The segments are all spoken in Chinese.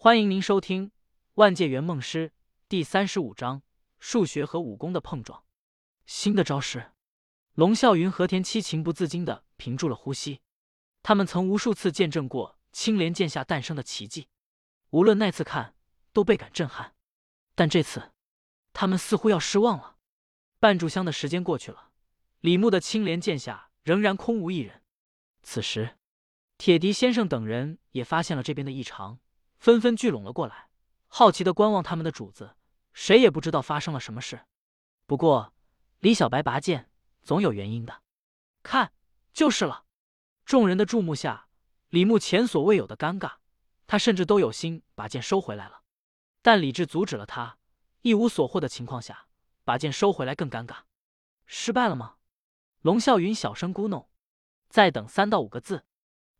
欢迎您收听《万界圆梦师》第三十五章：数学和武功的碰撞。新的招式，龙啸云和田七情不自禁的屏住了呼吸。他们曾无数次见证过青莲剑下诞生的奇迹，无论那次看都倍感震撼，但这次他们似乎要失望了。半炷香的时间过去了，李牧的青莲剑下仍然空无一人。此时，铁笛先生等人也发现了这边的异常。纷纷聚拢了过来，好奇的观望他们的主子。谁也不知道发生了什么事。不过李小白拔剑总有原因的，看就是了。众人的注目下，李牧前所未有的尴尬，他甚至都有心把剑收回来了，但李治阻止了他。一无所获的情况下，把剑收回来更尴尬。失败了吗？龙啸云小声咕哝：“再等三到五个字。”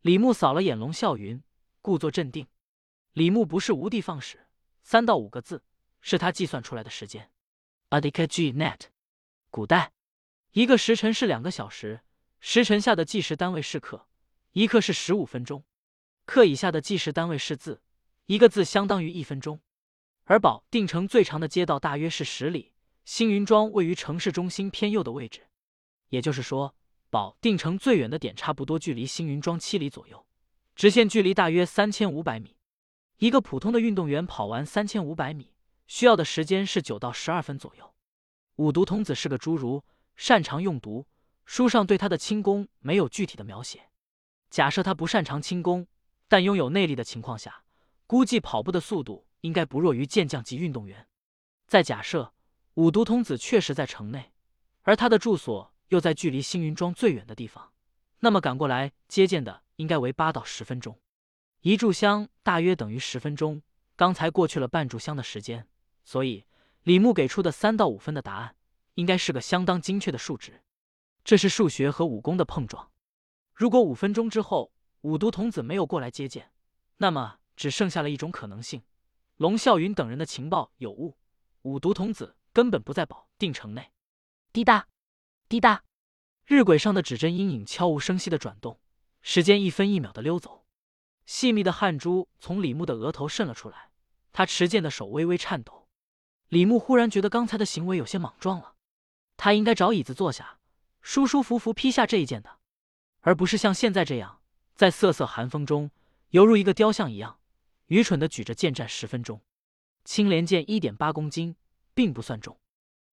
李牧扫了眼龙啸云，故作镇定。李牧不是无的放矢，三到五个字是他计算出来的时间。Adikg net，古代一个时辰是两个小时，时辰下的计时单位是刻，一刻是十五分钟，刻以下的计时单位是字，一个字相当于一分钟。而保定城最长的街道大约是十里，星云庄位于城市中心偏右的位置，也就是说，保定城最远的点差不多距离星云庄七里左右，直线距离大约三千五百米。一个普通的运动员跑完三千五百米需要的时间是九到十二分左右。五毒童子是个侏儒，擅长用毒。书上对他的轻功没有具体的描写。假设他不擅长轻功，但拥有内力的情况下，估计跑步的速度应该不弱于健将级运动员。再假设五毒童子确实在城内，而他的住所又在距离星云庄最远的地方，那么赶过来接见的应该为八到十分钟。一炷香大约等于十分钟，刚才过去了半炷香的时间，所以李牧给出的三到五分的答案，应该是个相当精确的数值。这是数学和武功的碰撞。如果五分钟之后五毒童子没有过来接见，那么只剩下了一种可能性：龙啸云等人的情报有误，五毒童子根本不在保定城内。滴答，滴答，日晷上的指针阴影悄无声息的转动，时间一分一秒的溜走。细密的汗珠从李牧的额头渗了出来，他持剑的手微微颤抖。李牧忽然觉得刚才的行为有些莽撞了，他应该找椅子坐下，舒舒服服劈下这一剑的，而不是像现在这样在瑟瑟寒风中，犹如一个雕像一样愚蠢的举着剑战十分钟。青莲剑一点八公斤，并不算重，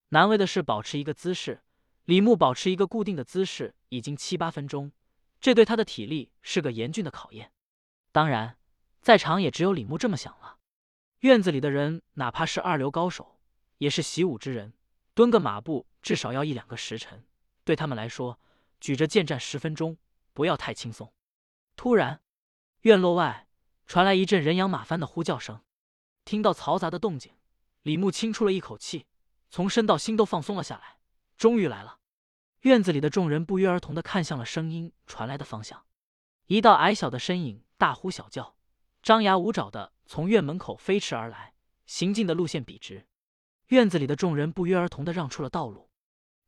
难为的是保持一个姿势。李牧保持一个固定的姿势已经七八分钟，这对他的体力是个严峻的考验。当然，在场也只有李牧这么想了。院子里的人，哪怕是二流高手，也是习武之人，蹲个马步至少要一两个时辰。对他们来说，举着剑站十分钟，不要太轻松。突然，院落外传来一阵人仰马翻的呼叫声。听到嘈杂的动静，李牧轻出了一口气，从身到心都放松了下来。终于来了！院子里的众人不约而同的看向了声音传来的方向，一道矮小的身影。大呼小叫，张牙舞爪的从院门口飞驰而来，行进的路线笔直。院子里的众人不约而同的让出了道路。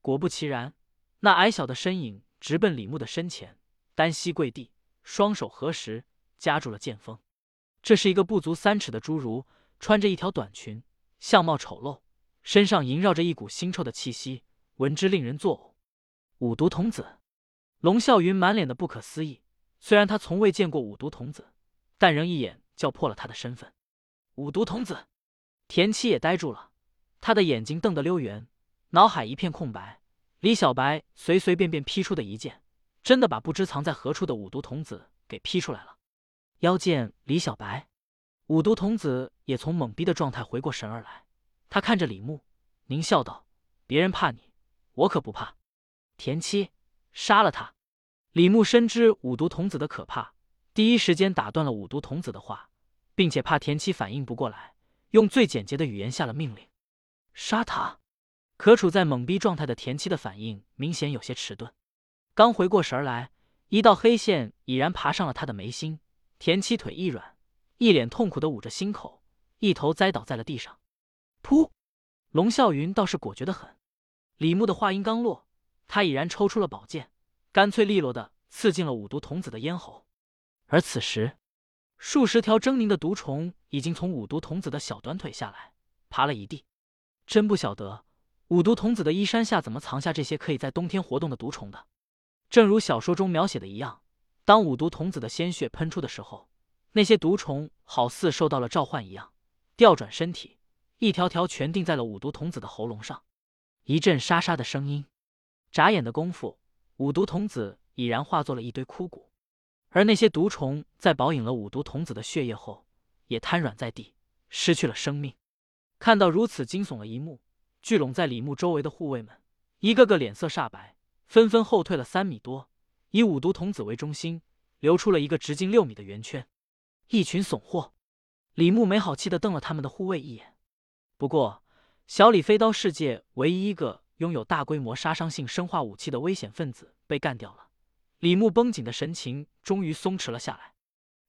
果不其然，那矮小的身影直奔李牧的身前，单膝跪地，双手合十，夹住了剑锋。这是一个不足三尺的侏儒，穿着一条短裙，相貌丑陋，身上萦绕着一股腥臭的气息，闻之令人作呕。五毒童子，龙啸云满脸的不可思议。虽然他从未见过五毒童子，但仍一眼叫破了他的身份。五毒童子，田七也呆住了，他的眼睛瞪得溜圆，脑海一片空白。李小白随随便便劈出的一剑，真的把不知藏在何处的五毒童子给劈出来了。妖剑李小白，五毒童子也从懵逼的状态回过神儿来，他看着李牧，狞笑道：“别人怕你，我可不怕。田七，杀了他。”李牧深知五毒童子的可怕，第一时间打断了五毒童子的话，并且怕田七反应不过来，用最简洁的语言下了命令：“杀他！”可处在懵逼状态的田七的反应明显有些迟钝，刚回过神来，一道黑线已然爬上了他的眉心。田七腿一软，一脸痛苦的捂着心口，一头栽倒在了地上。噗！龙啸云倒是果决的很。李牧的话音刚落，他已然抽出了宝剑。干脆利落的刺进了五毒童子的咽喉，而此时，数十条狰狞的毒虫已经从五毒童子的小短腿下来，爬了一地。真不晓得五毒童子的衣衫下怎么藏下这些可以在冬天活动的毒虫的。正如小说中描写的一样，当五毒童子的鲜血喷出的时候，那些毒虫好似受到了召唤一样，调转身体，一条条全钉在了五毒童子的喉咙上。一阵沙沙的声音，眨眼的功夫，五毒童子已然化作了一堆枯骨。而那些毒虫在饱饮了五毒童子的血液后，也瘫软在地，失去了生命。看到如此惊悚的一幕，聚拢在李牧周围的护卫们一个个脸色煞白，纷纷后退了三米多，以五毒童子为中心，留出了一个直径六米的圆圈。一群怂货！李牧没好气的瞪了他们的护卫一眼。不过，小李飞刀世界唯一一个拥有大规模杀伤性生化武器的危险分子被干掉了。李牧绷紧的神情终于松弛了下来，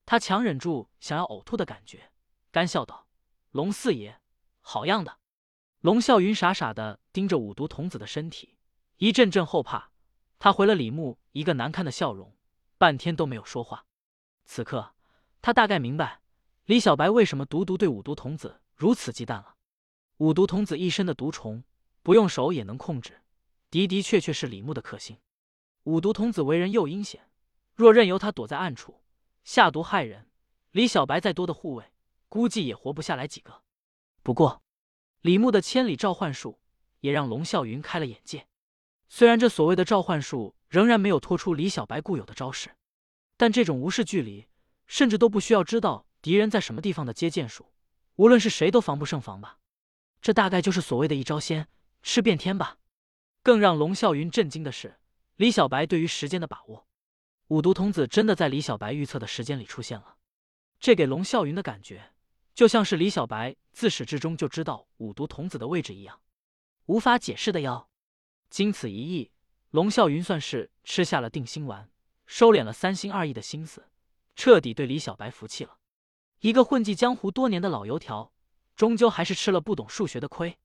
他强忍住想要呕吐的感觉，干笑道：“龙四爷，好样的！”龙啸云傻傻的盯着五毒童子的身体，一阵阵后怕。他回了李牧一个难看的笑容，半天都没有说话。此刻，他大概明白李小白为什么独独对五毒童子如此忌惮了。五毒童子一身的毒虫，不用手也能控制，的的确确是李牧的克星。五毒童子为人又阴险，若任由他躲在暗处下毒害人，李小白再多的护卫，估计也活不下来几个。不过，李牧的千里召唤术也让龙啸云开了眼界。虽然这所谓的召唤术仍然没有拖出李小白固有的招式，但这种无视距离，甚至都不需要知道敌人在什么地方的接剑术，无论是谁都防不胜防吧？这大概就是所谓的一招鲜吃遍天吧？更让龙啸云震惊的是。李小白对于时间的把握，五毒童子真的在李小白预测的时间里出现了。这给龙啸云的感觉，就像是李小白自始至终就知道五毒童子的位置一样，无法解释的妖。经此一役，龙啸云算是吃下了定心丸，收敛了三心二意的心思，彻底对李小白服气了。一个混迹江湖多年的老油条，终究还是吃了不懂数学的亏。